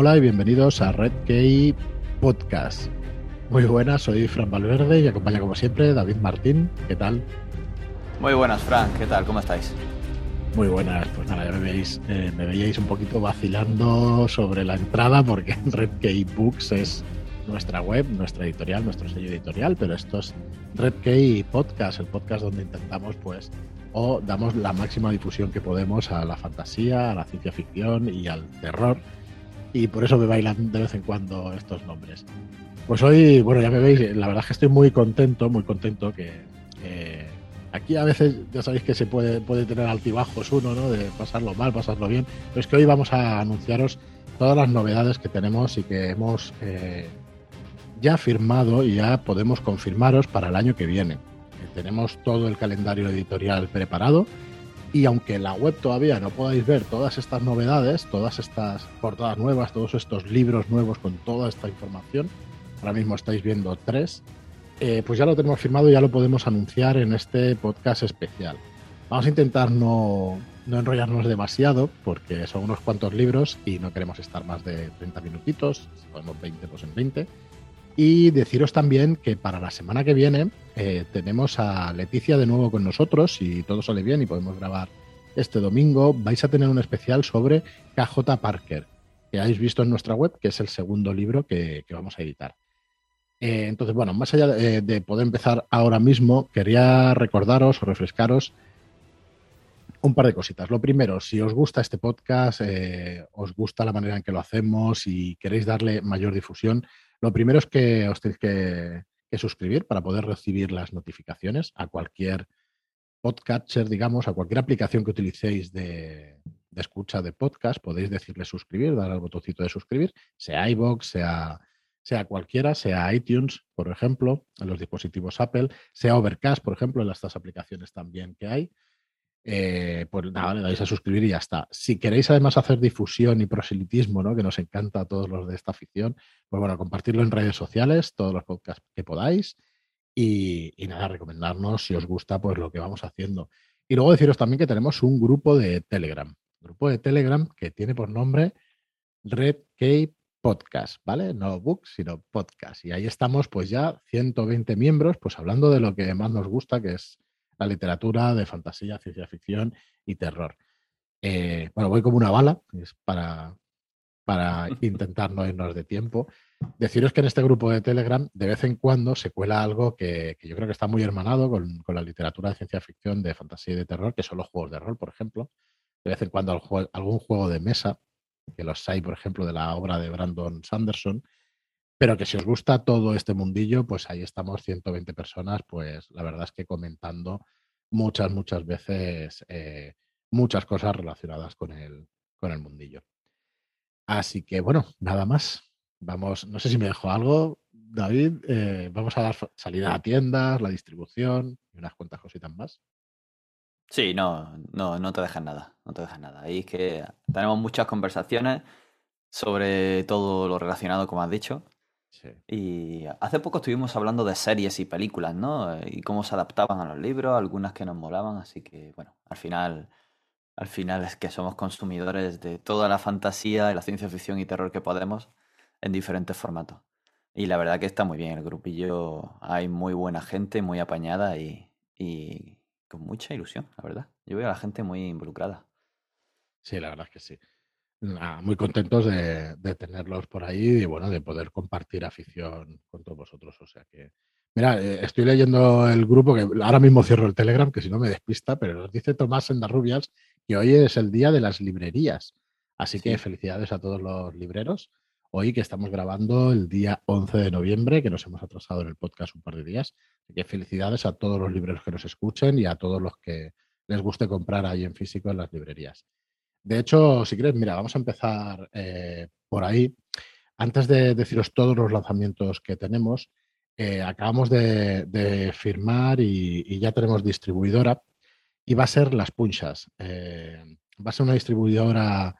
Hola y bienvenidos a Red Key Podcast. Muy buenas, soy Fran Valverde y acompaña como siempre David Martín. ¿Qué tal? Muy buenas, Fran. ¿Qué tal? ¿Cómo estáis? Muy buenas, pues nada, ya me veis, eh, me veíais un poquito vacilando sobre la entrada porque Red Key Books es nuestra web, nuestra editorial, nuestro sello editorial, pero esto es Red Key Podcast, el podcast donde intentamos pues o damos la máxima difusión que podemos a la fantasía, a la ciencia ficción y al terror. Y por eso me bailan de vez en cuando estos nombres. Pues hoy, bueno, ya me veis, la verdad es que estoy muy contento, muy contento que aquí a veces ya sabéis que se puede, puede tener altibajos uno, ¿no? De pasarlo mal, pasarlo bien. Pero es que hoy vamos a anunciaros todas las novedades que tenemos y que hemos eh, ya firmado y ya podemos confirmaros para el año que viene tenemos todo el calendario editorial preparado y aunque la web todavía no podáis ver todas estas novedades, todas estas portadas nuevas, todos estos libros nuevos con toda esta información, ahora mismo estáis viendo tres, eh, pues ya lo tenemos firmado y ya lo podemos anunciar en este podcast especial. Vamos a intentar no, no enrollarnos demasiado porque son unos cuantos libros y no queremos estar más de 30 minutitos, si podemos 20 pues en 20 y deciros también que para la semana que viene eh, tenemos a Leticia de nuevo con nosotros, si todo sale bien y podemos grabar este domingo, vais a tener un especial sobre KJ Parker, que habéis visto en nuestra web, que es el segundo libro que, vamos a editar. Eh, entonces, bueno, más allá de, poder empezar ahora mismo, quería recordaros o refrescaros un par de cositas. Lo primero, si os gusta este podcast, eh, os gusta la manera en que lo hacemos y queréis darle mayor difusión, lo primero es que os tenéis que, suscribir para poder recibir las notificaciones a cualquier podcatcher, digamos, a cualquier aplicación que utilicéis de, escucha de podcast, podéis decirle suscribir, dar al botoncito de suscribir, sea iBox, sea, sea cualquiera, sea iTunes, por ejemplo, en los dispositivos Apple, sea Overcast, por ejemplo, en estas aplicaciones también que hay. Eh, pues nada, le dais a suscribir y ya está. Si queréis además hacer difusión y proselitismo, ¿no? que nos encanta a todos los de esta afición, pues bueno, compartirlo en redes sociales, todos los podcasts que podáis y, nada, recomendarnos si os gusta pues lo que vamos haciendo. Y luego deciros también que tenemos un grupo de Telegram, grupo de Telegram que tiene por nombre Red Cape Podcast, ¿vale? No book, sino podcast. Y ahí estamos pues ya 120 miembros, pues hablando de lo que más nos gusta, que es la literatura de fantasía, ciencia ficción y terror. Eh, bueno, voy como una bala, es para, para intentar no irnos de tiempo. Deciros que en este grupo de Telegram de vez en cuando se cuela algo que, yo creo que está muy hermanado con, la literatura de ciencia ficción, de fantasía y de terror, que son los juegos de rol, por ejemplo. De vez en cuando algún juego de mesa, que los hay, por ejemplo, de la obra de Brandon Sanderson, pero que si os gusta todo este mundillo, pues ahí estamos 120 personas, pues la verdad es que comentando muchas, muchas veces eh, muchas cosas relacionadas con el, con el mundillo. Así que bueno, nada más. Vamos, no sé si me dejo algo, David. Eh, vamos a dar salida a tiendas, la distribución y unas cuantas cositas más. Sí, no, no, no te dejas nada, no te dejas nada. Ahí es que tenemos muchas conversaciones sobre todo lo relacionado, como has dicho, y hace poco estuvimos hablando de series y películas, ¿no? Y cómo se adaptaban a los libros, algunas que nos molaban, así que bueno, al final, al final es que somos consumidores de toda la fantasía y la ciencia ficción y terror que podemos en diferentes formatos. Y la verdad que está muy bien el grupillo, hay muy buena gente, muy apañada y, y con mucha ilusión, la verdad. Yo veo a la gente muy involucrada. Sí, la verdad es que sí muy contentos de, tenerlos por ahí y bueno, de poder compartir afición con todos vosotros. O sea que, mira, eh, estoy leyendo el grupo que ahora mismo cierro el Telegram, que si no me despista, pero nos dice Tomás Endarrubias que hoy es el día de las librerías. Así que felicidades a todos los libreros. Hoy que estamos grabando el día 11 de noviembre, que nos hemos atrasado en el podcast un par de días. Así que felicidades a todos los libreros que nos escuchen y a todos los que les guste comprar ahí en físico en las librerías. De hecho, si quieres, mira, vamos a empezar eh, por ahí. Antes de deciros todos los lanzamientos que tenemos, eh, acabamos de, firmar y, ya tenemos distribuidora y va a ser Las Punchas. Eh, va a ser una distribuidora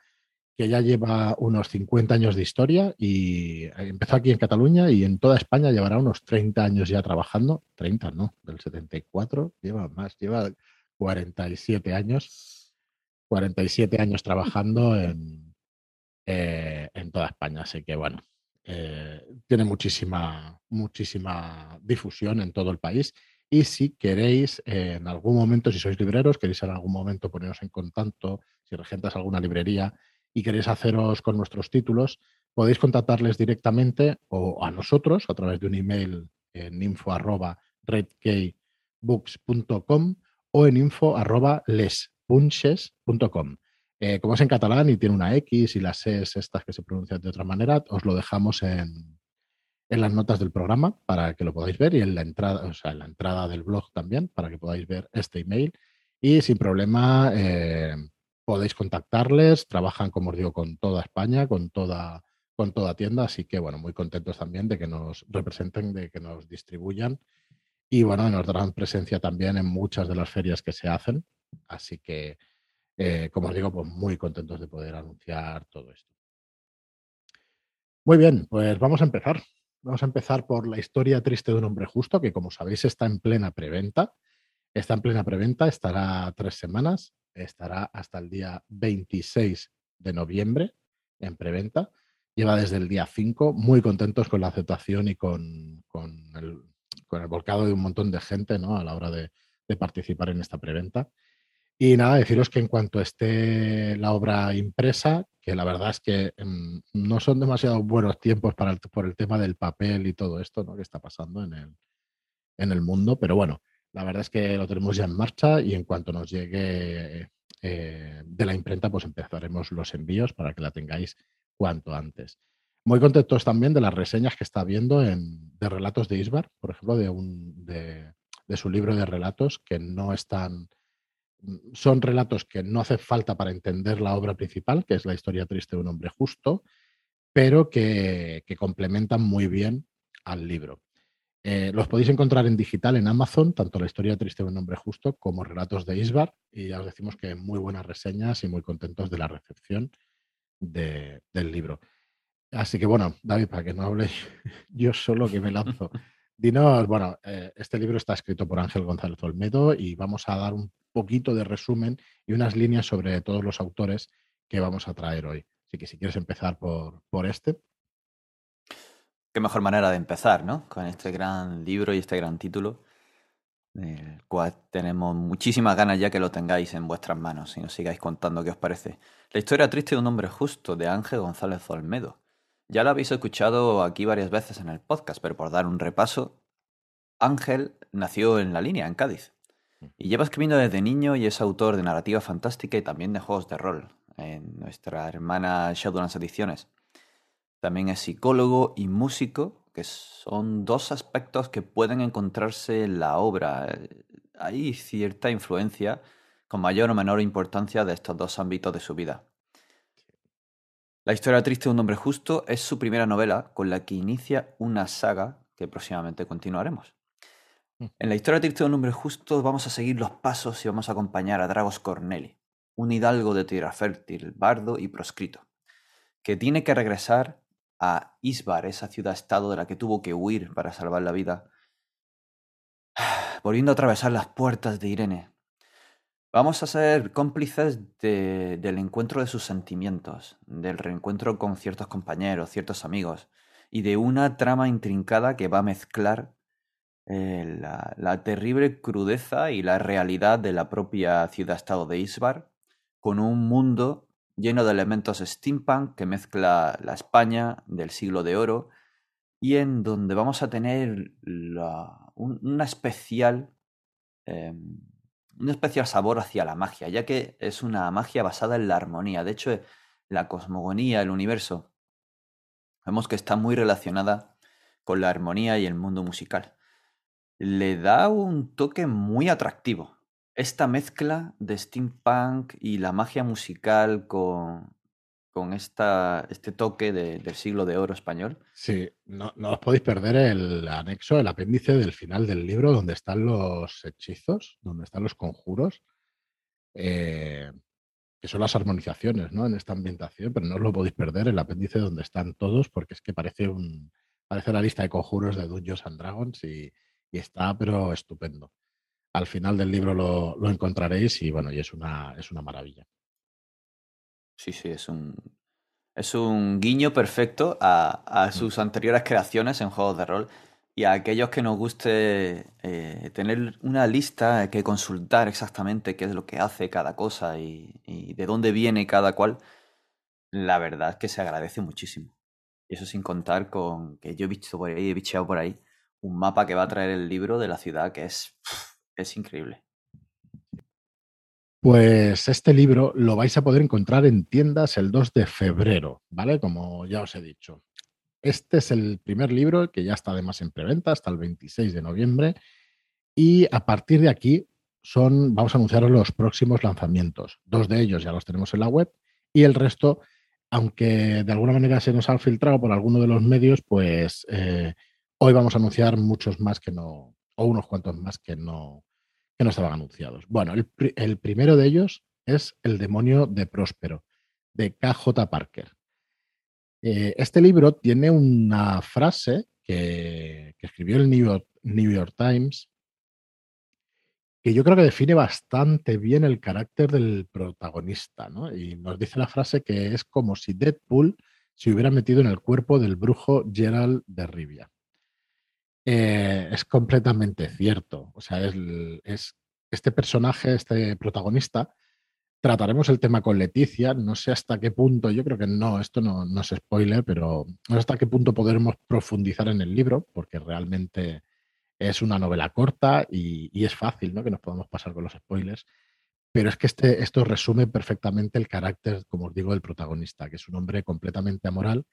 que ya lleva unos 50 años de historia y empezó aquí en Cataluña y en toda España llevará unos 30 años ya trabajando. 30, no, del 74, lleva más, lleva 47 años 47 años trabajando en, eh, en toda España. Así que bueno, eh, tiene muchísima, muchísima difusión en todo el país. Y si queréis en algún momento, si sois libreros, queréis en algún momento poneros en contacto, si regentas alguna librería y queréis haceros con nuestros títulos, podéis contactarles directamente o a nosotros a través de un email en info arroba redkeybooks.com o en info arroba lespunches.com. Eh, como es en catalán y tiene una X y las S estas que se pronuncian de otra manera, os lo dejamos en, en las notas del programa para que lo podáis ver y en la entrada, o sea, en la entrada del blog también para que podáis ver este email. Y sin problema eh, podéis contactarles, trabajan, como os digo, con toda España, con toda, con toda tienda, así que bueno, muy contentos también de que nos representen, de que nos distribuyan y bueno, nos darán presencia también en muchas de las ferias que se hacen, así que eh, como os digo, pues muy contentos de poder anunciar todo esto. Muy bien, pues vamos a empezar. Vamos a empezar por la historia triste de un hombre justo, que como sabéis está en plena preventa. Está en plena preventa, estará tres semanas, estará hasta el día 26 de noviembre en preventa. Lleva desde el día 5, muy contentos con la aceptación y con, el, volcado de un montón de gente ¿no? a la hora de, de participar en esta preventa. Y nada, deciros que en cuanto esté la obra impresa, que la verdad es que mm, no son demasiado buenos tiempos para por el tema del papel y todo esto ¿no? que está pasando en el, en el mundo, pero bueno, la verdad es que lo tenemos ya en marcha y en cuanto nos llegue eh, de la imprenta, pues empezaremos los envíos para que la tengáis cuanto antes. Muy contentos también de las reseñas que está viendo en, de relatos de Isbar, por ejemplo, de, un, de, de su libro de relatos que no están son relatos que no hace falta para entender la obra principal, que es la historia triste de un hombre justo, pero que, complementan muy bien al libro. Eh, los podéis encontrar en digital en Amazon, tanto la historia triste de un hombre justo como relatos de Isbar, y ya os decimos que muy buenas reseñas y muy contentos de la recepción del libro. Así que bueno, David, para que no hable yo solo que me lanzo. Dinos, bueno, eh, este libro está escrito por Ángel González Olmedo y vamos a dar un poquito de resumen y unas líneas sobre todos los autores que vamos a traer hoy. Así que si quieres empezar por, por este. Qué mejor manera de empezar, ¿no? Con este gran libro y este gran título, el cual tenemos muchísimas ganas ya que lo tengáis en vuestras manos y nos sigáis contando qué os parece. La historia triste de un hombre justo, de Ángel González Olmedo. Ya lo habéis escuchado aquí varias veces en el podcast, pero por dar un repaso, Ángel nació en la línea, en Cádiz. Y lleva escribiendo desde niño y es autor de narrativa fantástica y también de juegos de rol en nuestra hermana Shadowlands Ediciones. También es psicólogo y músico, que son dos aspectos que pueden encontrarse en la obra. Hay cierta influencia con mayor o menor importancia de estos dos ámbitos de su vida. La historia triste de un hombre justo es su primera novela con la que inicia una saga que próximamente continuaremos. En la historia triste de un hombre justo vamos a seguir los pasos y vamos a acompañar a Dragos Corneli, un hidalgo de tierra fértil, bardo y proscrito, que tiene que regresar a Isbar, esa ciudad-estado de la que tuvo que huir para salvar la vida, volviendo a atravesar las puertas de Irene. Vamos a ser cómplices del encuentro de sus sentimientos, del reencuentro con ciertos compañeros, ciertos amigos, y de una trama intrincada que va a mezclar eh, la, terrible crudeza y la realidad de la propia ciudad-estado de Isbar, con un mundo lleno de elementos steampunk que mezcla la España del siglo de oro y en donde vamos a tener una especial, em, un especial sabor hacia la magia, ya que es una magia basada en la armonía. De hecho, la cosmogonía, el universo, vemos que está muy relacionada con la armonía y el mundo musical le da un toque muy atractivo. Esta mezcla de steampunk y la magia musical con, con esta, este toque del siglo de oro español. Sí, no, os podéis perder el anexo, el apéndice del final del libro, donde están los hechizos, donde están los conjuros, eh, que son las armonizaciones ¿no? en esta ambientación, pero no os lo podéis perder, el apéndice donde están todos, porque es que parece un parece la lista de conjuros de Dungeons and Dragons y, y está, pero estupendo. Al final del libro lo, encontraréis y bueno, y es una, es una maravilla. Sí, sí, es un, Es un guiño perfecto a, mm. sus anteriores creaciones en juegos de rol y a aquellos que nos guste eh, tener una lista que consultar exactamente qué es lo que hace cada cosa y, de dónde viene cada cual, la verdad es que se agradece muchísimo. Y eso sin contar con que yo he visto por ahí, he bicheado por ahí, un mapa que va a traer el libro de la ciudad que es, es increíble. Pues este libro lo vais a poder encontrar en tiendas el 2 de febrero, ¿vale? Como ya os he dicho. Este es el primer libro que ya está además en preventa hasta el 26 de noviembre y a partir de aquí son, vamos a anunciar los próximos lanzamientos. Dos de ellos ya los tenemos en la web y el resto, aunque de alguna manera se nos han filtrado por alguno de los medios, pues eh, hoy vamos a anunciar muchos más que no, o unos cuantos más que no, que no estaban anunciados. Bueno, el, primero de ellos es El demonio de Próspero, de KJ Parker. Eh, este libro tiene una frase que, escribió el New York, Times que yo creo que define bastante bien el carácter del protagonista, ¿no? Y nos dice la frase que es como si Deadpool se hubiera metido en el cuerpo del brujo Gerald de Rivia. Eh, es completamente cierto. O sea, es, este personaje, este protagonista, trataremos el tema con Leticia. No sé hasta qué punto, yo creo que no, esto no, no es spoiler, pero no sé hasta qué punto podremos profundizar en el libro, porque realmente es una novela corta y, es fácil ¿no? que nos podamos pasar con los spoilers. Pero es que este, esto resume perfectamente el carácter, como os digo, del protagonista, que es un hombre completamente amoral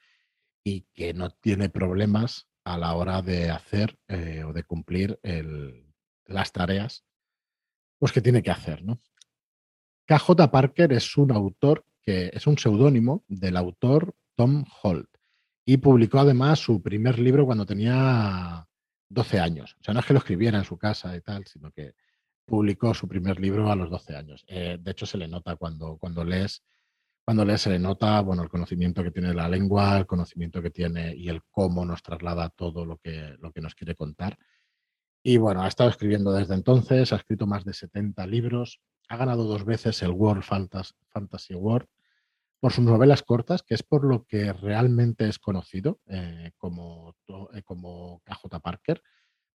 y que no tiene problemas a la hora de hacer eh, o de cumplir las tareas pues, que tiene que hacer. ¿no? KJ Parker es un autor que es un seudónimo del autor Tom Holt y publicó además su primer libro cuando tenía 12 años. O sea, no es que lo escribiera en su casa y tal, sino que publicó su primer libro a los 12 años. Eh, de hecho, se le nota cuando, cuando lees cuando lees se le nota bueno, el conocimiento que tiene de la lengua, el conocimiento que tiene y el cómo nos traslada todo lo que, lo que nos quiere contar. Y bueno, ha estado escribiendo desde entonces, ha escrito más de 70 libros, ha ganado dos veces el World Fantasy Award por sus novelas cortas, que es por lo que realmente es conocido eh, como, eh, como KJ Parker.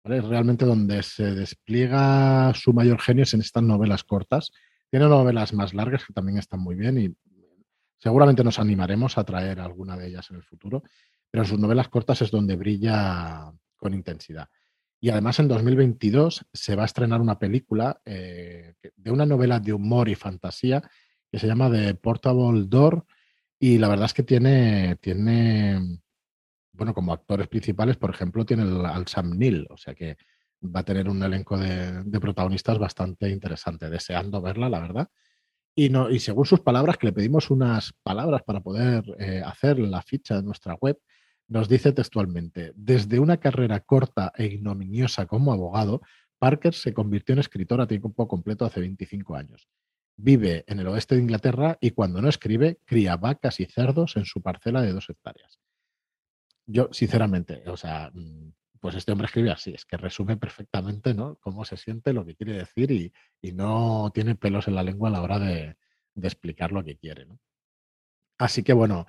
¿vale? Realmente donde se despliega su mayor genio es en estas novelas cortas. Tiene novelas más largas que también están muy bien y Seguramente nos animaremos a traer alguna de ellas en el futuro, pero sus novelas cortas es donde brilla con intensidad. Y además en 2022 se va a estrenar una película eh, de una novela de humor y fantasía que se llama The Portable Door y la verdad es que tiene, tiene bueno, como actores principales, por ejemplo, tiene al Sam Neill, o sea que va a tener un elenco de protagonistas bastante interesante, deseando verla, la verdad. Y, no, y según sus palabras, que le pedimos unas palabras para poder eh, hacer la ficha de nuestra web, nos dice textualmente, desde una carrera corta e ignominiosa como abogado, Parker se convirtió en escritor a tiempo completo hace 25 años. Vive en el oeste de Inglaterra y cuando no escribe, cría vacas y cerdos en su parcela de dos hectáreas. Yo, sinceramente, o sea, mm, pues este hombre escribe así, es que resume perfectamente ¿no? cómo se siente, lo que quiere decir y, no tiene pelos en la lengua a la hora de, explicar lo que quiere. Así que bueno,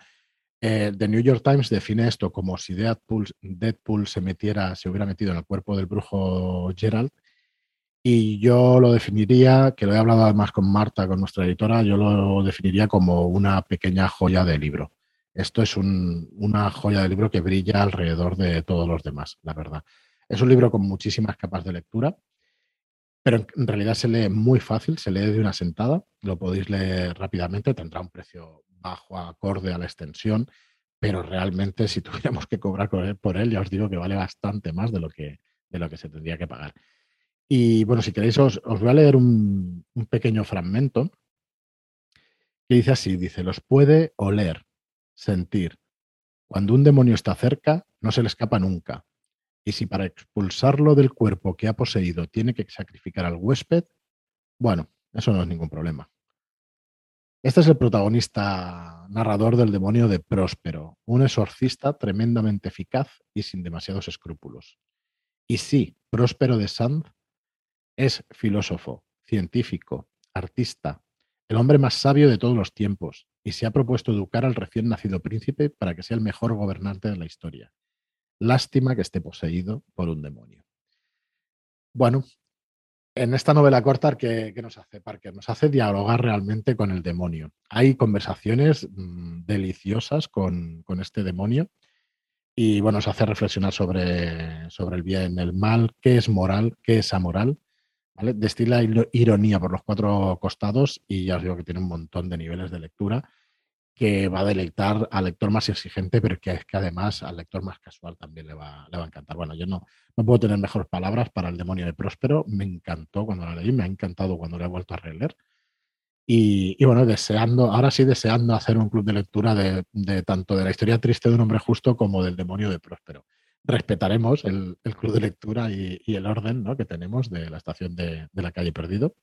eh, The New York Times define esto como si Deadpool, Deadpool se metiera, se hubiera metido en el cuerpo del brujo Gerald. Y yo lo definiría, que lo he hablado además con Marta, con nuestra editora, yo lo definiría como una pequeña joya de libro. Esto es una joya de libro que brilla alrededor de todos los demás, la verdad. Es un libro con muchísimas capas de lectura, pero en realidad se lee muy fácil, se lee de una sentada, lo podéis leer rápidamente, tendrá un precio bajo acorde a la extensión, pero realmente si tuviéramos que cobrar por él, ya os digo que vale bastante más de lo que, de lo que se tendría que pagar. Y bueno, si queréis, os, voy a leer un, un pequeño fragmento que dice así, dice, los puede oler, sentir. Cuando un demonio está cerca, no se le escapa nunca. Y si para expulsarlo del cuerpo que ha poseído tiene que sacrificar al huésped, bueno, eso no es ningún problema. Este es el protagonista narrador del demonio de Próspero, un exorcista tremendamente eficaz y sin demasiados escrúpulos. Y sí, Próspero de Sand es filósofo, científico, artista, el hombre más sabio de todos los tiempos, y se ha propuesto educar al recién nacido príncipe para que sea el mejor gobernante de la historia. Lástima que esté poseído por un demonio. Bueno, en esta novela corta, ¿qué, nos hace Parker? Nos hace dialogar realmente con el demonio. Hay conversaciones mm, deliciosas con, este demonio y bueno, nos hace reflexionar sobre, sobre el bien, el mal, qué es moral, qué es amoral. ¿Vale? Destila ironía por los cuatro costados y ya os digo que tiene un montón de niveles de lectura que va a deleitar al lector más exigente, pero que es que además al lector más casual también le va, le va a encantar. Bueno, yo no, no puedo tener mejores palabras para El demonio de Próspero. Me encantó cuando la leí, me ha encantado cuando la he vuelto a releer. Y, bueno, deseando, ahora sí deseando hacer un club de lectura de, tanto de la historia triste de un hombre justo como del demonio de Próspero. Respetaremos el, club de lectura y, el orden ¿no? que tenemos de la estación de, de la calle Perdido,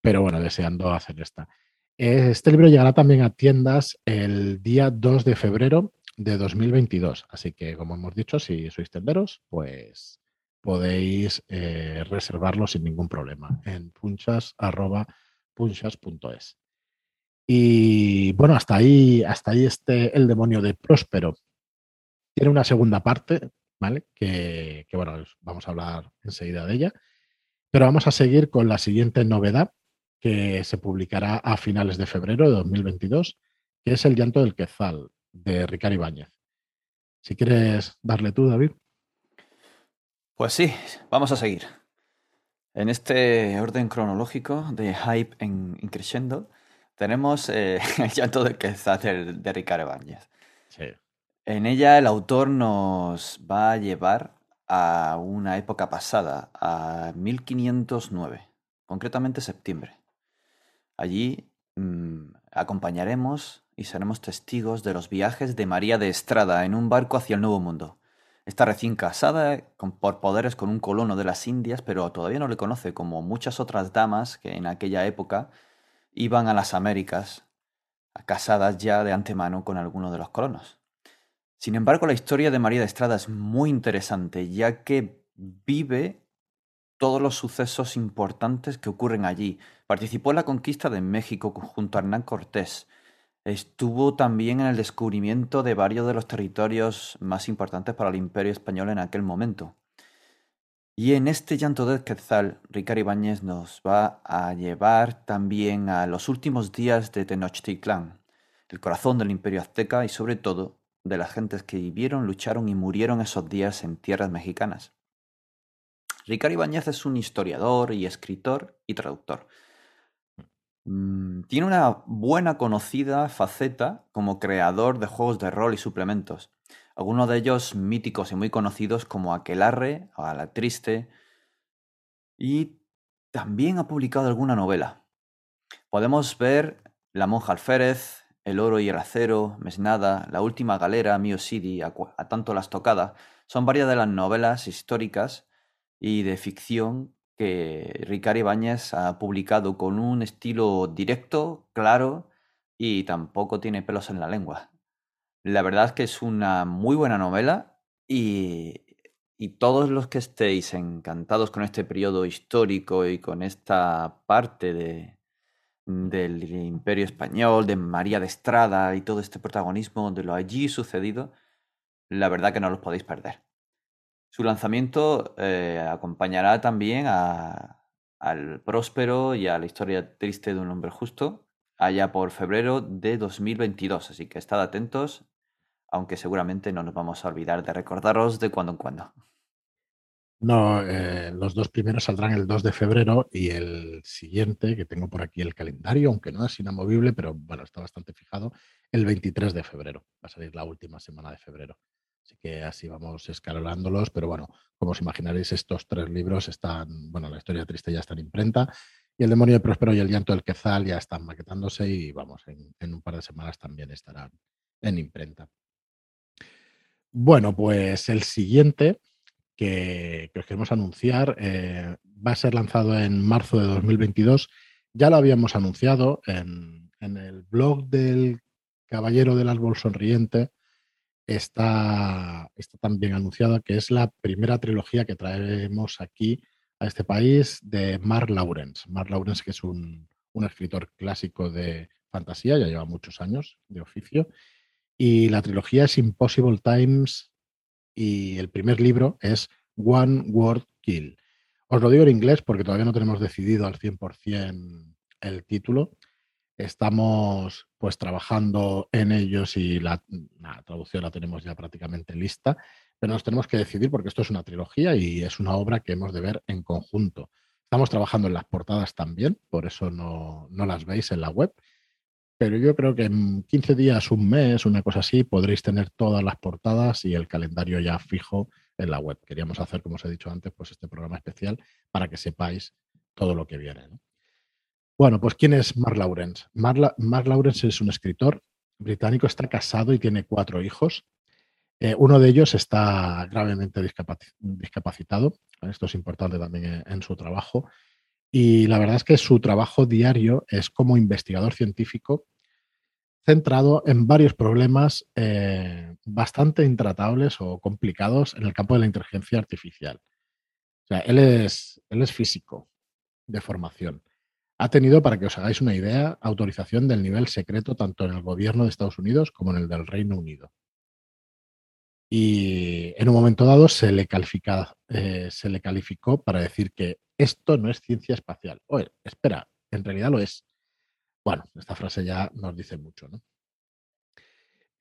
pero bueno, deseando hacer esta. Este libro llegará también a tiendas el día 2 de febrero de 2022. Así que, como hemos dicho, si sois tenderos, pues podéis eh, reservarlo sin ningún problema en punchas.punchas.es. Y bueno, hasta ahí, hasta ahí este El demonio de Próspero. Tiene una segunda parte, ¿vale? Que, que bueno, vamos a hablar enseguida de ella. Pero vamos a seguir con la siguiente novedad, que se publicará a finales de febrero de 2022, que es El llanto del Quetzal, de Ricardo Ibáñez. Si quieres darle tú, David. Pues sí, vamos a seguir. En este orden cronológico de hype en, crescendo, tenemos eh, El llanto del Quetzal de, de Ricardo Ibáñez. Sí. En ella el autor nos va a llevar a una época pasada, a 1509, concretamente septiembre. Allí mm, acompañaremos y seremos testigos de los viajes de María de Estrada en un barco hacia el Nuevo Mundo. Está recién casada por poderes con un colono de las Indias, pero todavía no le conoce como muchas otras damas que en aquella época iban a las Américas, casadas ya de antemano con alguno de los colonos. Sin embargo, la historia de María de Estrada es muy interesante, ya que vive todos los sucesos importantes que ocurren allí. Participó en la conquista de México junto a Hernán Cortés. Estuvo también en el descubrimiento de varios de los territorios más importantes para el imperio español en aquel momento. Y en este llanto de Quetzal, Ricardo Ibáñez nos va a llevar también a los últimos días de Tenochtitlán, el corazón del imperio azteca y sobre todo de las gentes que vivieron, lucharon y murieron esos días en tierras mexicanas. Ricardo Ibáñez es un historiador y escritor y traductor. Mm, tiene una buena conocida faceta como creador de juegos de rol y suplementos, algunos de ellos míticos y muy conocidos como Aquelarre o A la Triste, y también ha publicado alguna novela. Podemos ver La monja alférez, El oro y el acero, Mesnada, La última galera, Mio City, a, tanto las tocadas, son varias de las novelas históricas y de ficción que Ricardo Ibáñez ha publicado con un estilo directo, claro y tampoco tiene pelos en la lengua. La verdad es que es una muy buena novela y, y todos los que estéis encantados con este periodo histórico y con esta parte de, del Imperio Español, de María de Estrada y todo este protagonismo de lo allí sucedido, la verdad que no los podéis perder. Su lanzamiento eh, acompañará también al próspero y a la historia triste de un hombre justo allá por febrero de 2022. Así que estad atentos, aunque seguramente no nos vamos a olvidar de recordaros de cuando en cuando. No, eh, los dos primeros saldrán el 2 de febrero y el siguiente, que tengo por aquí el calendario, aunque no es inamovible, pero bueno, está bastante fijado, el 23 de febrero. Va a salir la última semana de febrero. Así que así vamos escalonándolos, pero bueno, como os imaginaréis, estos tres libros están, bueno, la historia triste ya está en imprenta y el demonio de Próspero y el llanto del Quetzal ya están maquetándose y vamos, en, un par de semanas también estarán en imprenta. Bueno, pues el siguiente que, os queremos anunciar eh, va a ser lanzado en marzo de 2022. Ya lo habíamos anunciado en, en el blog del Caballero del Árbol Sonriente está, está también anunciada que es la primera trilogía que traemos aquí a este país de Mark Lawrence. Mark Lawrence, que es un, escritor clásico de fantasía, ya lleva muchos años de oficio. Y la trilogía es Impossible Times y el primer libro es One Word Kill. Os lo digo en inglés porque todavía no tenemos decidido al 100% el título. Estamos pues trabajando en ellos y la, traducción la tenemos ya prácticamente lista, pero nos tenemos que decidir porque esto es una trilogía y es una obra que hemos de ver en conjunto. Estamos trabajando en las portadas también, por eso no, no las veis en la web, pero yo creo que en 15 días, un mes, una cosa así, podréis tener todas las portadas y el calendario ya fijo en la web. Queríamos hacer, como os he dicho antes, pues este programa especial para que sepáis todo lo que viene. Bueno, pues ¿quién es Mark Lawrence? Mark, Lawrence es un escritor británico, está casado y tiene cuatro hijos. Eh, uno de ellos está gravemente discapacitado. Esto es importante también en su trabajo. Y la verdad es que su trabajo diario es como investigador científico centrado en varios problemas eh, bastante intratables o complicados en el campo de la inteligencia artificial. O sea, él es, él es físico de formación. Ha tenido, para que os hagáis una idea, autorización del nivel secreto tanto en el gobierno de Estados Unidos como en el del Reino Unido. Y en un momento dado se le, califica, eh, se le calificó para decir que esto no es ciencia espacial. Oye, espera, en realidad lo es. Bueno, esta frase ya nos dice mucho, ¿no?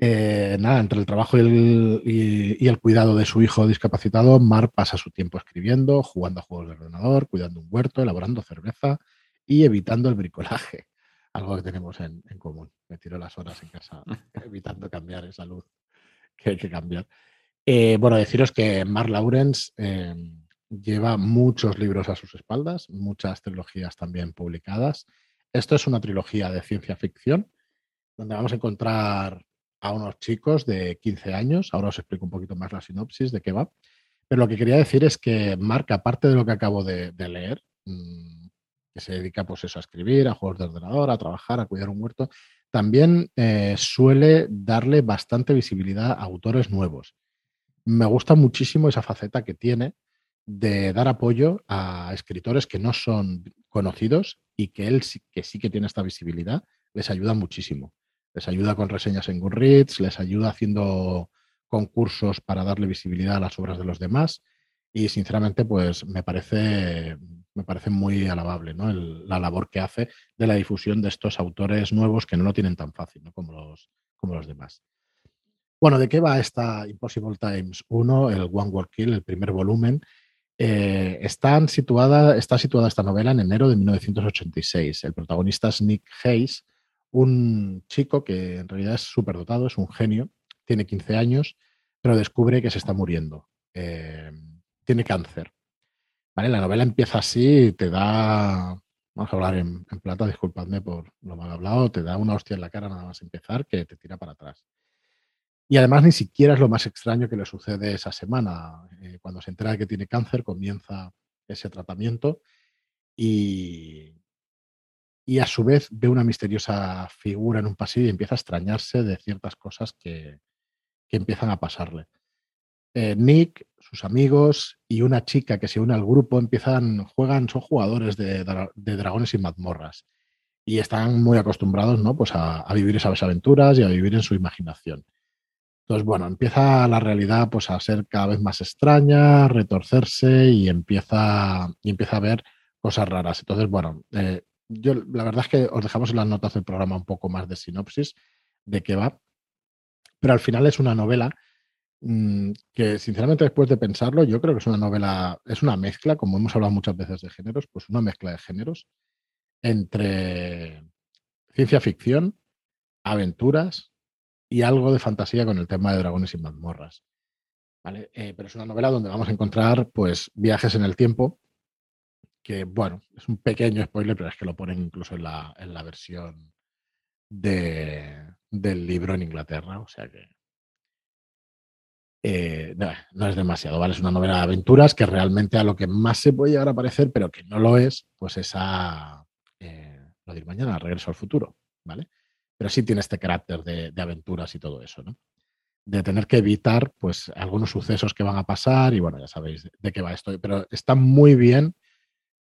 Eh, nada, entre el trabajo y el, cuidado de su hijo discapacitado, Mar pasa su tiempo escribiendo, jugando a juegos de ordenador, cuidando un huerto, elaborando cerveza y evitando el bricolaje. Algo que tenemos en, común. Me tiro las horas en casa evitando cambiar esa luz que hay que cambiar. Eh, bueno, deciros que Mark Lawrence eh, lleva muchos libros a sus espaldas, muchas trilogías también publicadas. Esto es una trilogía de ciencia ficción, donde vamos a encontrar a unos chicos de 15 años. Ahora os explico un poquito más la sinopsis de qué va. Pero lo que quería decir es que Mark, aparte de lo que acabo de, leer, mm, que se dedica pues eso, a escribir, a juegos de ordenador, a trabajar, a cuidar un huerto, también eh, suele darle bastante visibilidad a autores nuevos. Me gusta muchísimo esa faceta que tiene de dar apoyo a escritores que no son conocidos y que él sí que, sí que tiene esta visibilidad, les ayuda muchísimo. Les ayuda con reseñas en Goodreads, les ayuda haciendo concursos para darle visibilidad a las obras de los demás y sinceramente pues me parece, me parece muy alabable la labor que hace de la difusión de estos autores nuevos que no lo tienen tan fácil como, los, como los demás. Bueno, ¿de qué va esta Impossible Times 1, el One World Kill, el primer volumen? Eh, está situada esta novela en enero de 1986. El protagonista es Nick Hayes, un chico que en realidad es superdotado, es un genio, tiene 15 años, pero descubre que se está muriendo. Eh, tiene cáncer. ¿Vale? La novela empieza así, te da, vamos a hablar en, en, plata, disculpadme por lo mal hablado, te da una hostia en la cara nada más empezar que te tira para atrás. Y además ni siquiera es lo más extraño que le sucede esa semana. Eh, cuando se entera de que tiene cáncer, comienza ese tratamiento y, y a su vez ve una misteriosa figura en un pasillo y empieza a extrañarse de ciertas cosas que, empiezan a pasarle. Eh, Nick, sus amigos y una chica que se une al grupo empiezan, juegan, son jugadores de, dragones y mazmorras y están muy acostumbrados ¿no? pues a, vivir esas aventuras y a vivir en su imaginación. Entonces, bueno, empieza la realidad pues, a ser cada vez más extraña, retorcerse y empieza, y empieza a ver cosas raras. Entonces, bueno, eh, yo la verdad es que os dejamos en las notas del programa un poco más de sinopsis de qué va, pero al final es una novela mm, que sinceramente después de pensarlo, yo creo que es una novela, es una mezcla, como hemos hablado muchas veces de géneros, pues una mezcla de géneros entre ciencia ficción, aventuras, y algo de fantasía con el tema de dragones y mazmorras. ¿vale? Eh, pero es una novela donde vamos a encontrar pues, viajes en el tiempo, que bueno, es un pequeño spoiler, pero es que lo ponen incluso en la, en la versión de, del libro en Inglaterra, o sea que eh, no, es demasiado, ¿vale? Es una novela de aventuras que realmente a lo que más se puede llegar a parecer, pero que no lo es, pues esa, eh, lo diré mañana, Regreso al Futuro, ¿vale? Pero sí tiene este carácter de, aventuras y todo eso, ¿no? De tener que evitar, pues, algunos sucesos que van a pasar y, bueno, ya sabéis de, qué va esto. Pero está muy bien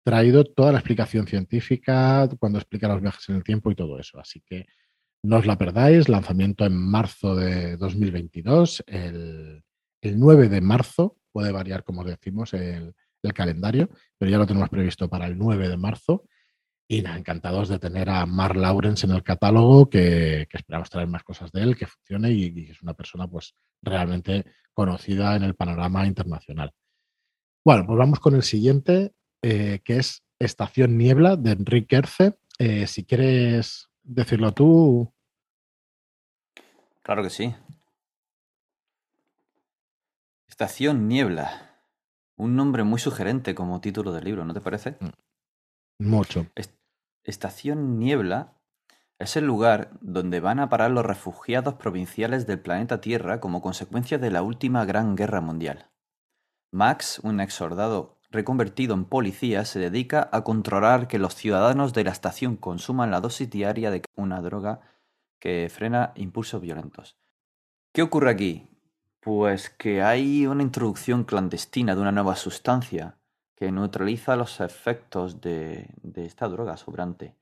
traído toda la explicación científica cuando explica los viajes en el tiempo y todo eso. Así que no os la perdáis. Lanzamiento en marzo de 2022, el, 9 de marzo. Puede variar, como decimos, el, calendario, pero ya lo tenemos previsto para el 9 de marzo. Y nada, encantados de tener a Mark Lawrence en el catálogo, que, esperamos traer más cosas de él, que funcione y, es una persona pues realmente conocida en el panorama internacional. Bueno, pues vamos con el siguiente, eh, que es Estación Niebla de Enrique Erce. Eh, si quieres decirlo tú. Claro que sí. Estación Niebla. Un nombre muy sugerente como título del libro, ¿no te parece? Mm, mucho. Estación Niebla es el lugar donde van a parar los refugiados provinciales del planeta Tierra como consecuencia de la última Gran Guerra Mundial. Max, un ex reconvertido en policía, se dedica a controlar que los ciudadanos de la estación consuman la dosis diaria de una droga que frena impulsos violentos. ¿Qué ocurre aquí? Pues que hay una introducción clandestina de una nueva sustancia que neutraliza los efectos de, de esta droga sobrante.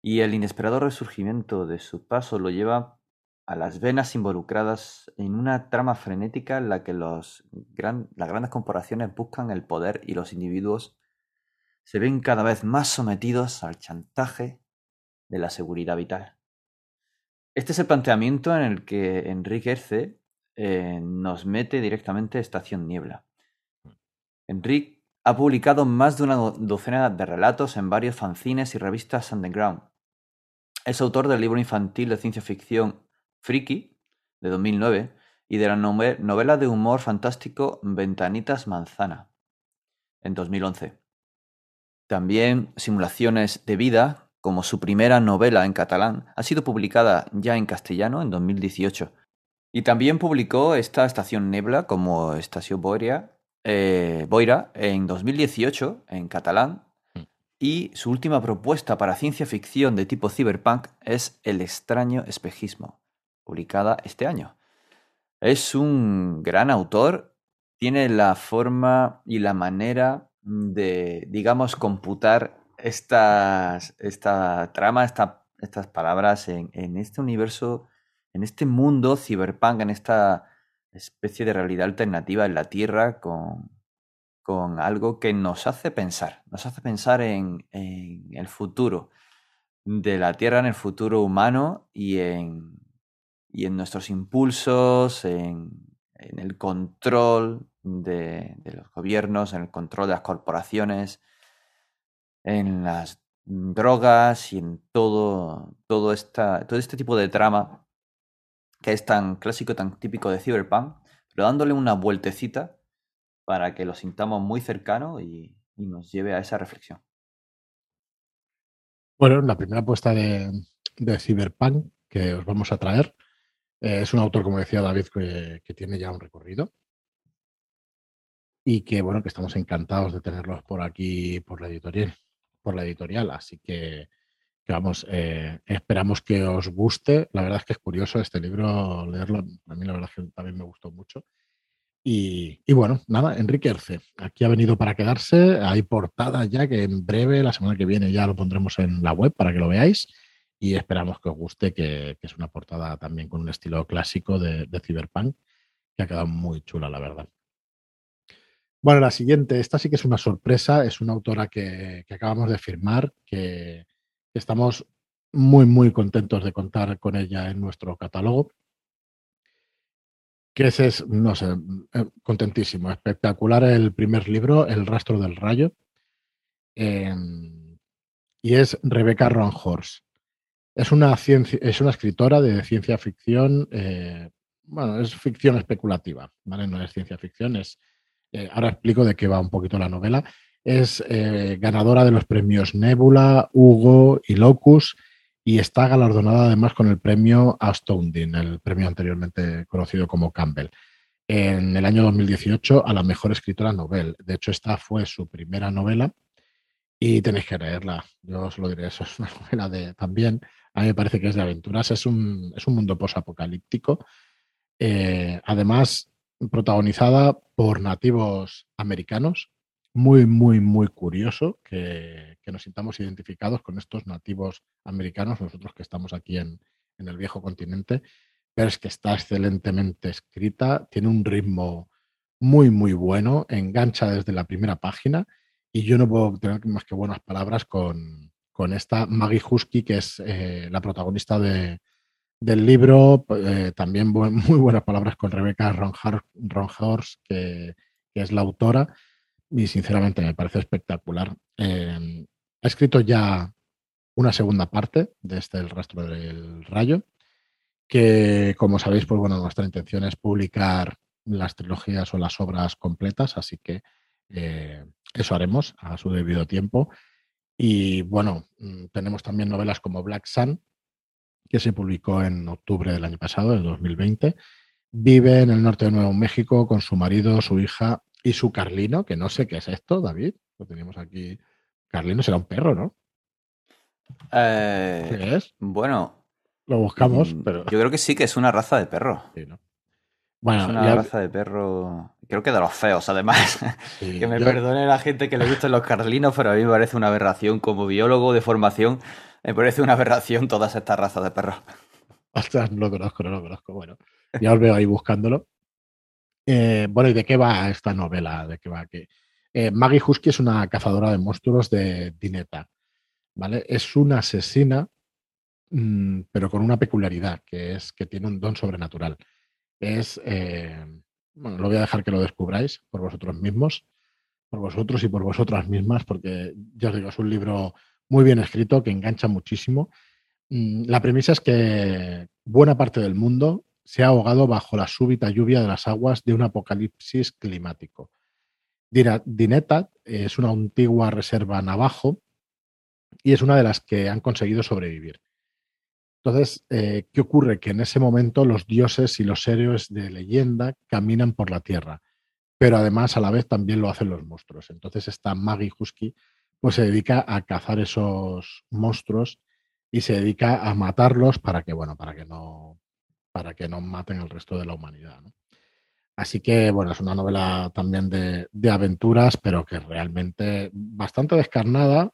Y el inesperado resurgimiento de su paso lo lleva a las venas involucradas en una trama frenética en la que los las grandes corporaciones buscan el poder y los individuos se ven cada vez más sometidos al chantaje de la seguridad vital. Este es el planteamiento en el que Enrique Erce eh, nos mete directamente Estación Niebla. Enrique ha publicado más de una docena de relatos en varios fanzines y revistas underground. Es autor del libro infantil de ciencia ficción Freaky, de 2009, y de la novela de humor fantástico Ventanitas Manzana, en 2011. También Simulaciones de Vida, como su primera novela en catalán, ha sido publicada ya en castellano en 2018. Y también publicó esta Estación Nebla como Estación Boira, eh, Boira en 2018 en catalán. Mm. Y su última propuesta para ciencia ficción de tipo cyberpunk es El extraño espejismo, publicada este año. Es un gran autor, tiene la forma y la manera de, digamos, computar estas, esta trama, estas palabras en, este universo, en este mundo ciberpunk, en esta especie de realidad alternativa en la Tierra con, con algo que nos hace pensar, nos hace pensar en, en el futuro de la Tierra, en el futuro humano y en, y en nuestros impulsos, en, el control de, los gobiernos, en el control de las corporaciones, en las drogas y en todo, todo, esta, todo este tipo de trama que es tan clásico, tan típico de Cyberpunk, pero dándole una vueltecita para que lo sintamos muy cercano y, nos lleve a esa reflexión. Bueno, la primera apuesta de, de Cyberpunk que os vamos a traer eh, es un autor, como decía David, que, tiene ya un recorrido y que, bueno, que estamos encantados de tenerlos por aquí, por la editorial. Por la editorial. Así que, vamos, eh, esperamos que os guste. La verdad es que es curioso este libro, leerlo. A mí la verdad es que también me gustó mucho. Y, bueno, nada, Enrique Erce, aquí ha venido para quedarse. Hay portada ya que en breve, la semana que viene, ya lo pondremos en la web para que lo veáis y esperamos que os guste, que, es una portada también con un estilo clásico de, de Cyberpunk, que ha quedado muy chula, la verdad. Bueno, la siguiente, esta sí que es una sorpresa, es una autora que, acabamos de firmar, que, estamos muy, muy contentos de contar con ella en nuestro catálogo. Que ese es, no sé, eh, contentísimo, espectacular el primer libro, El rastro del rayo. Y es Rebecca Ronhorst. Es una, ciencia, es una escritora de ciencia ficción, eh, bueno, es ficción especulativa, ¿vale? No es ciencia ficción, es, eh, ahora explico de qué va un poquito la novela. Es eh, ganadora de los premios Nebula, Hugo y Locus y está galardonada además con el premio Astounding, el premio anteriormente conocido como Campbell, en el año 2018 a la mejor escritora novel. De hecho, esta fue su primera novela y tenéis que leerla. Yo os lo diré, eso es una novela de también a mí me parece que es de aventuras. Es un, es un mundo posapocalíptico. Eh, además, protagonizada por nativos americanos muy, muy, muy curioso que, nos sintamos identificados con estos nativos americanos, nosotros que estamos aquí en, en, el viejo continente, pero es que está excelentemente escrita, tiene un ritmo muy, muy bueno, engancha desde la primera página y yo no puedo tener más que buenas palabras con, con esta Maggie Husky, que es eh, la protagonista de, del libro. Eh, también muy buenas palabras con Rebecca Ronhorst, que, es la autora, y sinceramente me parece espectacular. Eh, ha escrito ya una segunda parte de este El rastro del rayo, que como sabéis, pues bueno, nuestra intención es publicar las trilogías o las obras completas, así que eso haremos a su debido tiempo. Y bueno, mm, tenemos también novelas como Black Sun, que se publicó en octubre del año pasado, del 2020. Vive en el norte de Nuevo México con su marido, su hija y su Carlino, que no sé qué es esto, David. Lo tenemos aquí. Carlino será un perro, ¿no? Eh, ¿Qué es? Bueno. Lo buscamos, mm, pero. Yo creo que sí que es una raza de perro. Sí, ¿no? Bueno, es una raza de perro. Creo que de los feos, además. que me perdone la gente que le gusten los carlinos, pero a mí me parece una aberración como biólogo de formación. Me parece una aberración todas estas razas de perros. Ostras, no lo conozco, no lo conozco. Bueno, ya os veo ahí buscándolo. Eh, bueno, ¿y de qué va esta novela? ¿De qué va? Que, eh, Maggie Husky es una cazadora de monstruos de Dineta. ¿Vale? Es una asesina, mm, pero con una peculiaridad, que es que tiene un don sobrenatural es, eh, bueno, lo voy a dejar que lo descubráis por vosotros mismos, por vosotros y por vosotras mismas, porque ya os digo, es un libro muy bien escrito que engancha muchísimo. Mm, la premisa es que buena parte del mundo se ha ahogado bajo la súbita lluvia de las aguas de un apocalipsis climático. Dineta es una antigua reserva navajo y es una de las que han conseguido sobrevivir. Entonces, eh, ¿qué ocurre? Que en ese momento los dioses y los héroes de leyenda caminan por la tierra, pero además a la vez también lo hacen los monstruos. Entonces, esta Maggie Husky pues, se dedica a cazar esos monstruos y se dedica a matarlos para que, bueno, para que no, para que no maten al resto de la humanidad. Así que, bueno, es una novela también de, de aventuras, pero que realmente bastante descarnada,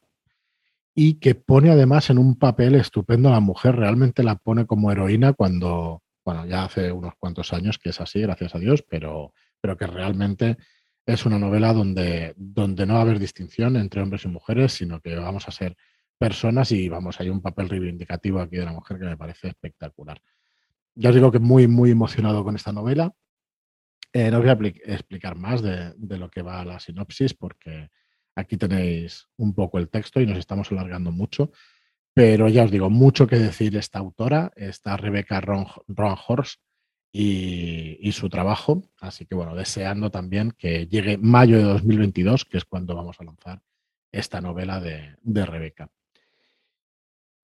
y que pone además en un papel estupendo a la mujer, realmente la pone como heroína cuando, bueno, ya hace unos cuantos años que es así, gracias a Dios, pero, pero que realmente es una novela donde, donde no va a haber distinción entre hombres y mujeres, sino que vamos a ser personas y vamos, hay un papel reivindicativo aquí de la mujer que me parece espectacular. Ya os digo que muy, muy emocionado con esta novela. Eh, no os voy a explicar más de, lo que va la sinopsis porque Aquí tenéis un poco el texto y nos estamos alargando mucho, pero ya os digo, mucho que decir esta autora, esta Rebecca Ron, Horst y, su trabajo. Así que bueno, deseando también que llegue mayo de 2022, que es cuando vamos a lanzar esta novela de, de Rebeca.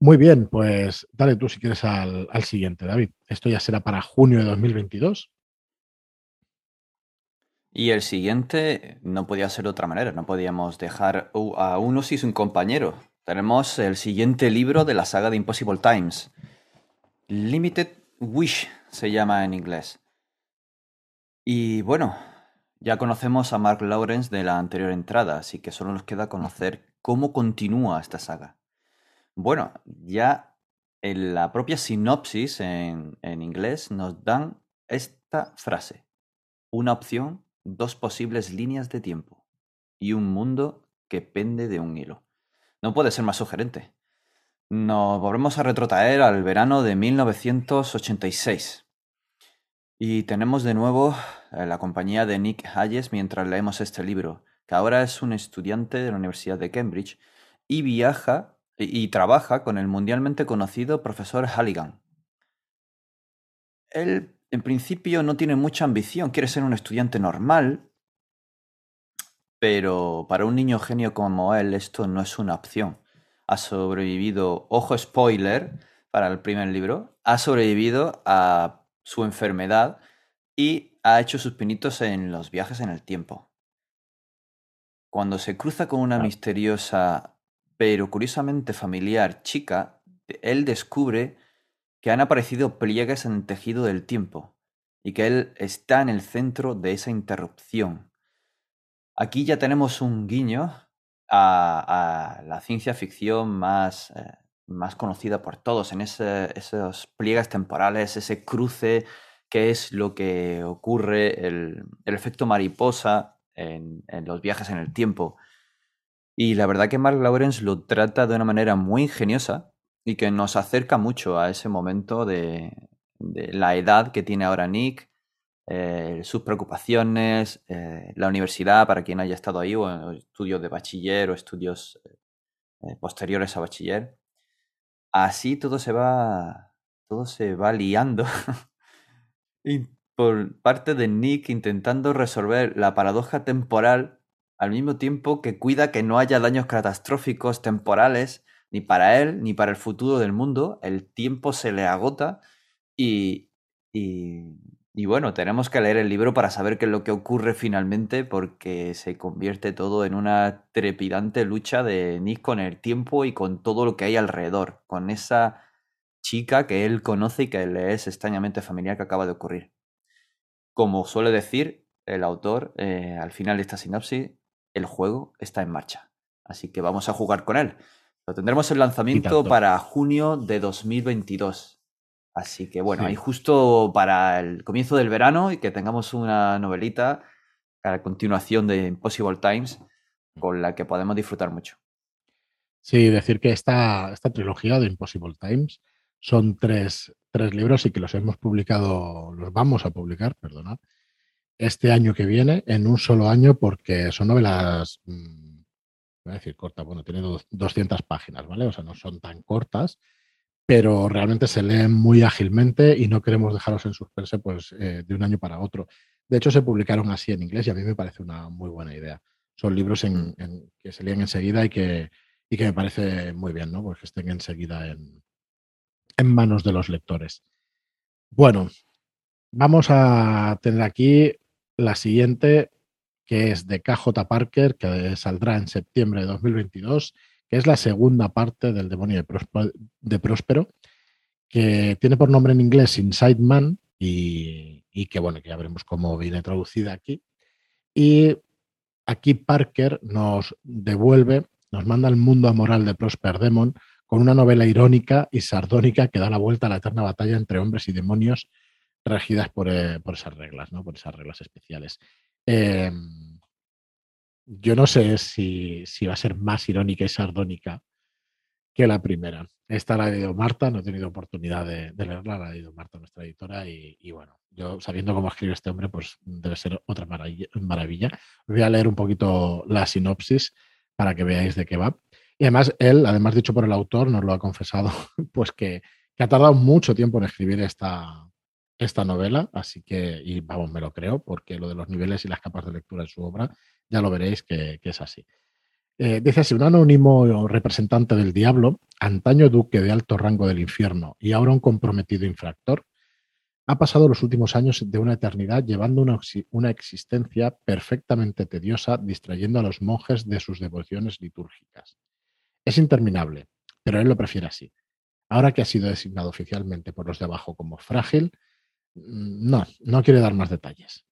Muy bien, pues dale tú si quieres al, al siguiente, David. Esto ya será para junio de 2022. Y el siguiente no podía ser de otra manera, no podíamos dejar a uno sin un compañero. Tenemos el siguiente libro de la saga de Impossible Times. Limited Wish se llama en inglés. Y bueno, ya conocemos a Mark Lawrence de la anterior entrada, así que solo nos queda conocer cómo continúa esta saga. Bueno, ya en la propia sinopsis en, inglés nos dan esta frase. Una opción dos posibles líneas de tiempo y un mundo que pende de un hilo. No puede ser más sugerente. Nos volvemos a retrotraer al verano de 1986. Y tenemos de nuevo la compañía de Nick Hayes mientras leemos este libro, que ahora es un estudiante de la Universidad de Cambridge y viaja y, trabaja con el mundialmente conocido profesor Halligan. Él en principio no tiene mucha ambición, quiere ser un estudiante normal, pero para un niño genio como él esto no es una opción. Ha sobrevivido, ojo spoiler para el primer libro, ha sobrevivido a su enfermedad y ha hecho sus pinitos en los viajes en el tiempo. Cuando se cruza con una misteriosa pero curiosamente familiar chica, él descubre que han aparecido pliegues en el tejido del tiempo y que él está en el centro de esa interrupción. aquí ya tenemos un guiño a, la ciencia ficción más, eh, más conocida por todos, en esos pliegues temporales, ese cruce que es lo que ocurre, el, efecto mariposa en, los viajes en el tiempo. Y la verdad que Mark Lawrence lo trata de una manera muy ingeniosa y que nos acerca mucho a ese momento de, la edad que tiene ahora Nick, eh, sus preocupaciones, eh, la universidad para quien haya estado ahí, o estudios de bachiller o estudios eh, posteriores a bachiller. Así todo se va, todo se va liando. y por parte de Nick intentando resolver la paradoja temporal al mismo tiempo que cuida que no haya daños catastróficos temporales ni para él ni para el futuro del mundo. El tiempo se le agota y, y, y bueno, tenemos que leer el libro para saber qué es lo que ocurre finalmente porque se convierte todo en una trepidante lucha de Nick con el tiempo y con todo lo que hay alrededor, con esa chica que él conoce y que le es extrañamente familiar que acaba de ocurrir. Como suele decir el autor eh, al final de esta sinopsis, el juego está en marcha. Así que vamos a jugar con él. Lo tendremos el lanzamiento para junio de 2022. Así que bueno, ahí justo para el comienzo del verano y que tengamos una novelita a la continuación de Impossible Times con la que podemos disfrutar mucho. Sí, decir que esta, esta trilogía de Impossible Times son tres, tres, libros y que los hemos publicado, los vamos a publicar, perdonad, este año que viene, en un solo año, porque son novelas, mm, voy a decir cortas, bueno, tiene 200 páginas, ¿vale? O sea, no son tan cortas, pero realmente se leen muy ágilmente y no queremos dejarlos en suspense pues, eh, de un año para otro. De hecho, se publicaron así en inglés y a mí me parece una muy buena idea. Son libros en, mm. que se leen enseguida y que, y que me parece muy bien, ¿no? Pues que estén enseguida en, en manos de los lectores. Bueno, vamos a tener aquí la siguiente, que es de KJ Parker, que saldrá en septiembre de 2022 que es la segunda parte del demonio de, Próspero, que tiene por nombre en inglés Inside Man y, que, bueno, que ya veremos cómo viene traducida aquí. Y aquí Parker nos devuelve, nos manda al mundo amoral de Prosper Demon con una novela irónica y sardónica que da la vuelta a la eterna batalla entre hombres y demonios regidas por, eh, esas reglas, ¿no? por esas reglas especiales. Em, yo no sé si, va a ser más irónica y sardónica que la primera. Esta la ha leído Marta, no he tenido oportunidad de, leerla, la ha leído Marta, nuestra editora, y, bueno, yo sabiendo cómo escribe este hombre, pues debe ser otra maravilla. Voy a leer un poquito la sinopsis para que veáis de qué va. Y además, él, además dicho por el autor, nos lo ha confesado, pues que, que ha tardado mucho tiempo en escribir esta, esta novela, así que, y vamos, me lo creo, porque lo de los niveles y las capas de lectura en su obra, ya lo veréis que, es así. Eh, dice así, un anónimo representante del diablo, antaño duque de alto rango del infierno y ahora un comprometido infractor, ha pasado los últimos años de una eternidad llevando una, una existencia perfectamente tediosa, distrayendo a los monjes de sus devociones litúrgicas. Es interminable, pero él lo prefiere así. Ahora que ha sido designado oficialmente por los de abajo como frágil, no, no quiere dar más detalles.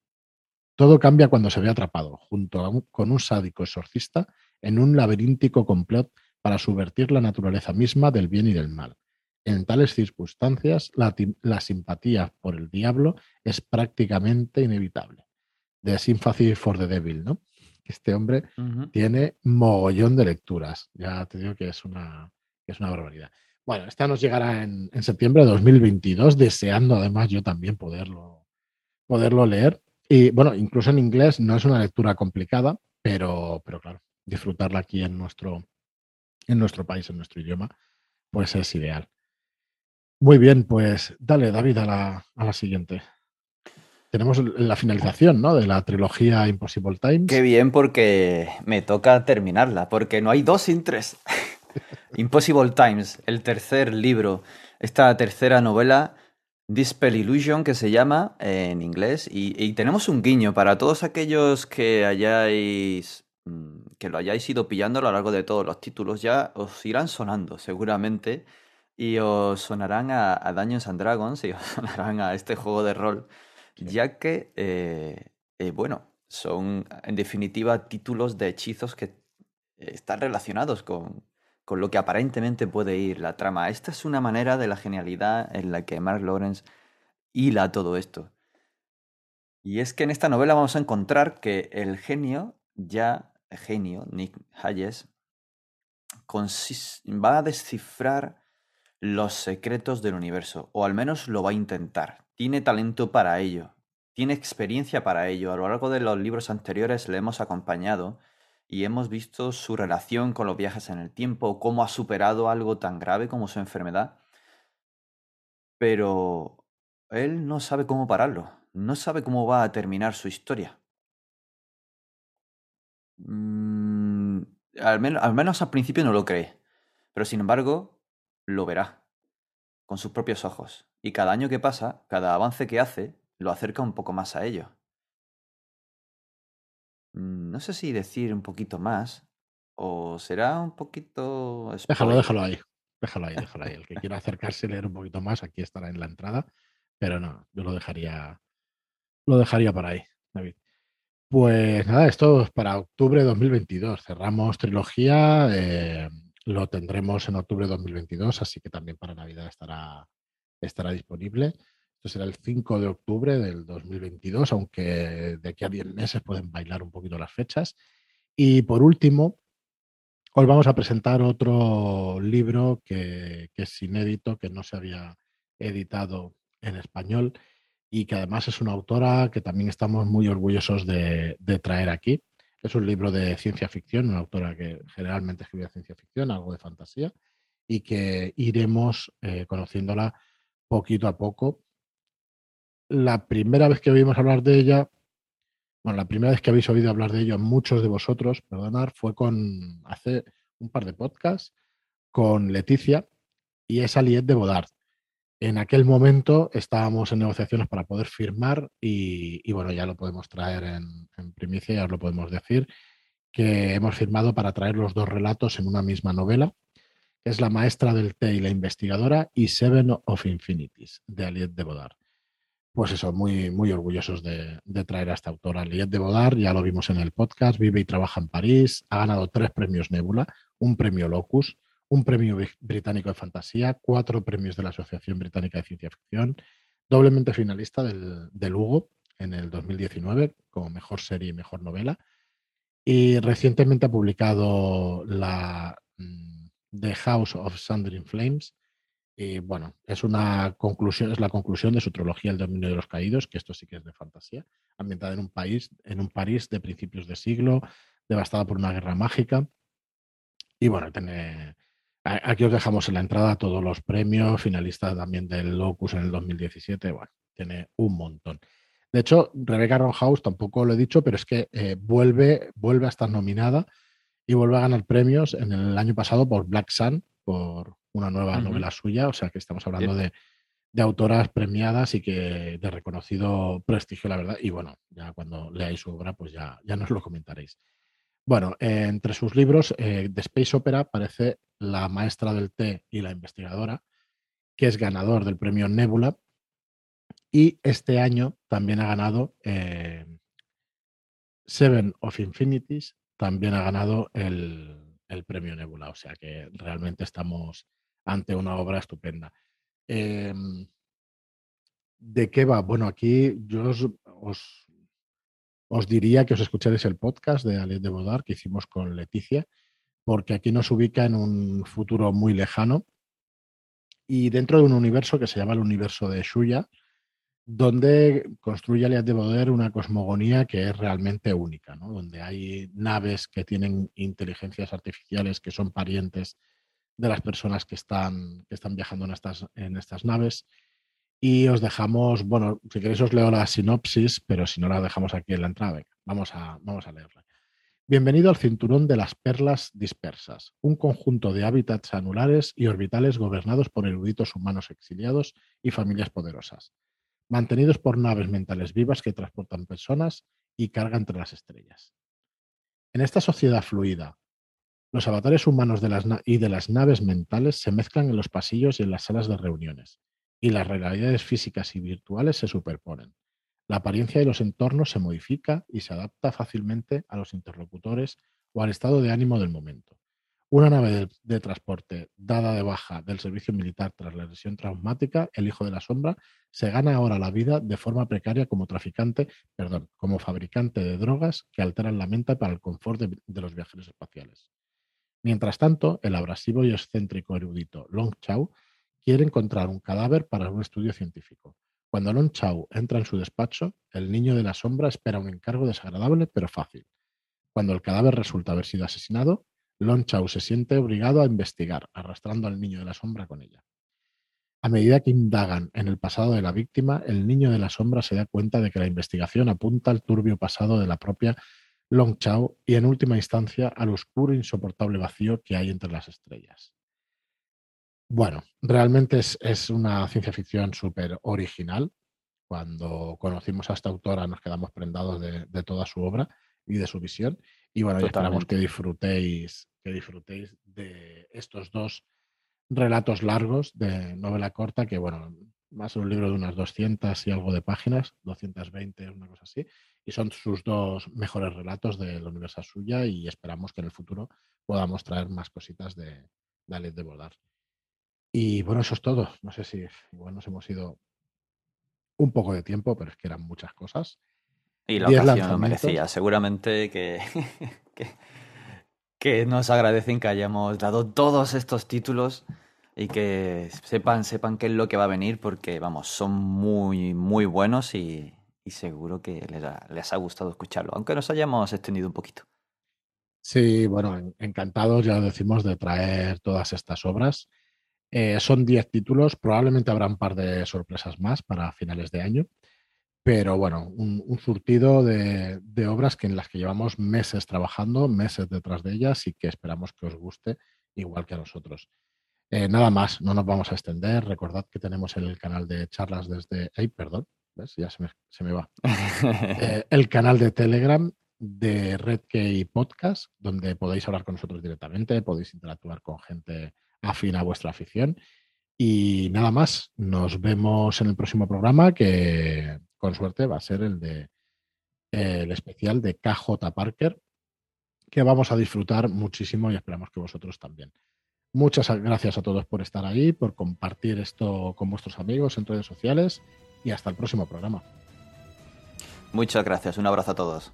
Todo cambia cuando se ve atrapado, junto con un sádico exorcista, en un laberíntico complot para subvertir la naturaleza misma del bien y del mal. En tales circunstancias, la, simpatía por el diablo es prácticamente inevitable. De Sympathy for the Devil, ¿no? Este hombre tiene mogollón de lecturas. Ya te digo que es una, que es una barbaridad. Bueno, esta nos llegará en, septiembre de 2022, deseando además yo también poderlo, poderlo leer. Y bueno, incluso en inglés no es una lectura complicada, pero, pero claro, disfrutarla aquí en nuestro, en nuestro país, en nuestro idioma, pues es ideal. Muy bien, pues dale, David, a la, a la siguiente. Tenemos la finalización ¿no? de la trilogía Impossible Times. Qué bien, porque me toca terminarla, porque no hay dos sin tres. Impossible Times, el tercer libro, esta tercera novela, Dispel Illusion, que se llama en inglés. Y, tenemos un guiño para todos aquellos que hayáis. Mm, que lo hayáis ido pillando a lo largo de todos los títulos, ya os irán sonando seguramente. Y os sonarán a, a Dungeons and Dragons y os sonarán a este juego de rol. Ya que, eh, eh, bueno, son en definitiva títulos de hechizos que están relacionados con, con lo que aparentemente puede ir la trama. Esta es una manera de la genialidad en la que Mark Lawrence hila todo esto. Y es que en esta novela vamos a encontrar que el genio, ya genio, Nick Hayes, va a descifrar los secretos del universo, o al menos lo va a intentar. Tiene talento para ello, tiene experiencia para ello. A lo largo de los libros anteriores le hemos acompañado y hemos visto su relación con los viajes en el tiempo, cómo ha superado algo tan grave como su enfermedad. Pero él no sabe cómo pararlo, no sabe cómo va a terminar su historia. Mm, al, menos, al menos al principio no lo cree, pero sin embargo lo verá con sus propios ojos. Y cada año que pasa, cada avance que hace, lo acerca un poco más a ello. Mm, no sé si decir un poquito más o será un poquito... Déjalo, déjalo ahí. Déjalo ahí, déjalo ahí. El que quiera acercarse y leer un poquito más, aquí estará en la entrada. Pero no, yo lo dejaría, lo dejaría por ahí, David. Pues nada, esto es para octubre de 2022. Cerramos trilogía, eh, lo tendremos en octubre de 2022, así que también para Navidad estará, estará disponible. Esto será el 5 de octubre del 2022, aunque de aquí a 10 meses pueden bailar un poquito las fechas. Y por último, os vamos a presentar otro libro que, es inédito, que no se había editado en español y que además es una autora que también estamos muy orgullosos de, traer aquí. Es un libro de ciencia ficción, una autora que generalmente escribe ciencia ficción, algo de fantasía, y que iremos eh, conociéndola poquito a poco la primera vez que oímos hablar de ella, bueno, la primera vez que habéis oído hablar de ello, muchos de vosotros, perdonar, fue con hace un par de podcasts con Leticia y esa Liet de Bodard. En aquel momento estábamos en negociaciones para poder firmar y, bueno, ya lo podemos traer en, primicia, ya os lo podemos decir, que hemos firmado para traer los dos relatos en una misma novela, que es La maestra del té y la investigadora y Seven of Infinities, de Aliette de Bodard pues eso, muy, muy orgullosos de, traer a esta autora. Liette de Bodar, ya lo vimos en el podcast, vive y trabaja en París, ha ganado tres premios Nebula, un premio Locus, un premio británico de fantasía, cuatro premios de la Asociación Británica de Ciencia Ficción, doblemente finalista del, del Hugo en el 2019 como mejor serie y mejor novela. Y recientemente ha publicado la mm, The House of Sundering Flames, y bueno, es una conclusión, es la conclusión de su trilogía El dominio de los caídos, que esto sí que es de fantasía, ambientada en un país, en un París de principios de siglo, devastada por una guerra mágica. Y bueno, tiene, aquí os dejamos en la entrada todos los premios, finalistas también del Locus en el 2017, bueno, tiene un montón. De hecho, Rebecca Ronhouse tampoco lo he dicho, pero es que eh, vuelve, vuelve a estar nominada y vuelve a ganar premios en el año pasado por Black Sun, por una nueva novela suya, o sea que estamos hablando de, autoras premiadas y que de reconocido prestigio, la verdad. Y bueno, ya cuando leáis su obra, pues ya, ya nos lo comentaréis. Bueno, entre sus libros, eh, The Space Opera aparece La maestra del té y la investigadora, que es ganador del premio Nebula. Y este año también ha ganado eh, Seven of Infinities, también ha ganado el, el premio Nebula. O sea que realmente estamos ante una obra estupenda. Em, ¿De qué va? Bueno, aquí yo os, os, diría que os escucharéis el podcast de Aliette de Bodar que hicimos con Leticia, porque aquí nos ubica en un futuro muy lejano y dentro de un universo que se llama el universo de Shuya, donde construye Aliette de Bodar una cosmogonía que es realmente única, ¿no? donde hay naves que tienen inteligencias artificiales que son parientes de las personas que están, que están viajando en estas, en estas naves. Y os dejamos, bueno, si queréis os leo la sinopsis, pero si no la dejamos aquí en la entrada, vamos a, vamos a leerla. Bienvenido al cinturón de las perlas dispersas, un conjunto de hábitats anulares y orbitales gobernados por eruditos humanos exiliados y familias poderosas, mantenidos por naves mentales vivas que transportan personas y carga entre las estrellas. En esta sociedad fluida, los avatares humanos y de las naves mentales se mezclan en los pasillos y en las salas de reuniones, y las realidades físicas y virtuales se superponen. La apariencia de los entornos se modifica y se adapta fácilmente a los interlocutores o al estado de ánimo del momento. Una nave de, transporte dada de baja del servicio militar tras la lesión traumática, el hijo de la sombra, se gana ahora la vida de forma precaria como traficante, perdón, como fabricante de drogas que alteran la mente para el confort de, los viajeros espaciales. Mientras tanto, el abrasivo y excéntrico erudito Long Chau quiere encontrar un cadáver para un estudio científico. Cuando Long Chau entra en su despacho, el niño de la sombra espera un encargo desagradable pero fácil. Cuando el cadáver resulta haber sido asesinado, Lon Chau se siente obligado a investigar, arrastrando al niño de la sombra con ella. A medida que indagan en el pasado de la víctima, el niño de la sombra se da cuenta de que la investigación apunta al turbio pasado de la propia Long Chau y en última instancia al oscuro e insoportable vacío que hay entre las estrellas. Bueno, realmente es, una ciencia ficción súper original. Cuando conocimos a esta autora nos quedamos prendados de, de toda su obra y de su visión. Y bueno, esperamos que disfrutéis, que disfrutéis de estos dos relatos largos de novela corta, que bueno, más un libro de unas 200 y algo de páginas, 220, una cosa así, y son sus dos mejores relatos de la universidad suya y esperamos que en el futuro podamos traer más cositas de, de de Bordar. Y bueno, eso es todo. No sé si igual nos hemos ido un poco de tiempo, pero es que eran muchas cosas. Y la ocasión lo merecía. Seguramente que, que, nos agradecen que hayamos dado todos estos títulos y que sepan, sepan qué es lo que va a venir porque, vamos, son muy, muy buenos y, seguro que les ha, les ha gustado escucharlo, aunque nos hayamos extendido un poquito. Sí, bueno, encantados, ya decimos, de traer todas estas obras. Eh, son 10 títulos, probablemente habrá un par de sorpresas más para finales de año. Pero bueno, un, surtido de, obras que en las que llevamos meses trabajando, meses detrás de ellas y que esperamos que os guste igual que a nosotros. Eh, nada más, no nos vamos a extender. Recordad que tenemos el canal de charlas desde. ¡Ay, perdón! ¿Ves? Ya se me, va. Eh, el canal de Telegram de Redkey Podcast, donde podéis hablar con nosotros directamente, podéis interactuar con gente afín a vuestra afición. Y nada más, nos vemos en el próximo programa que con suerte va a ser el de el especial de KJ Parker, que vamos a disfrutar muchísimo y esperamos que vosotros también. Muchas gracias a todos por estar ahí, por compartir esto con vuestros amigos en redes sociales y hasta el próximo programa. Muchas gracias, un abrazo a todos.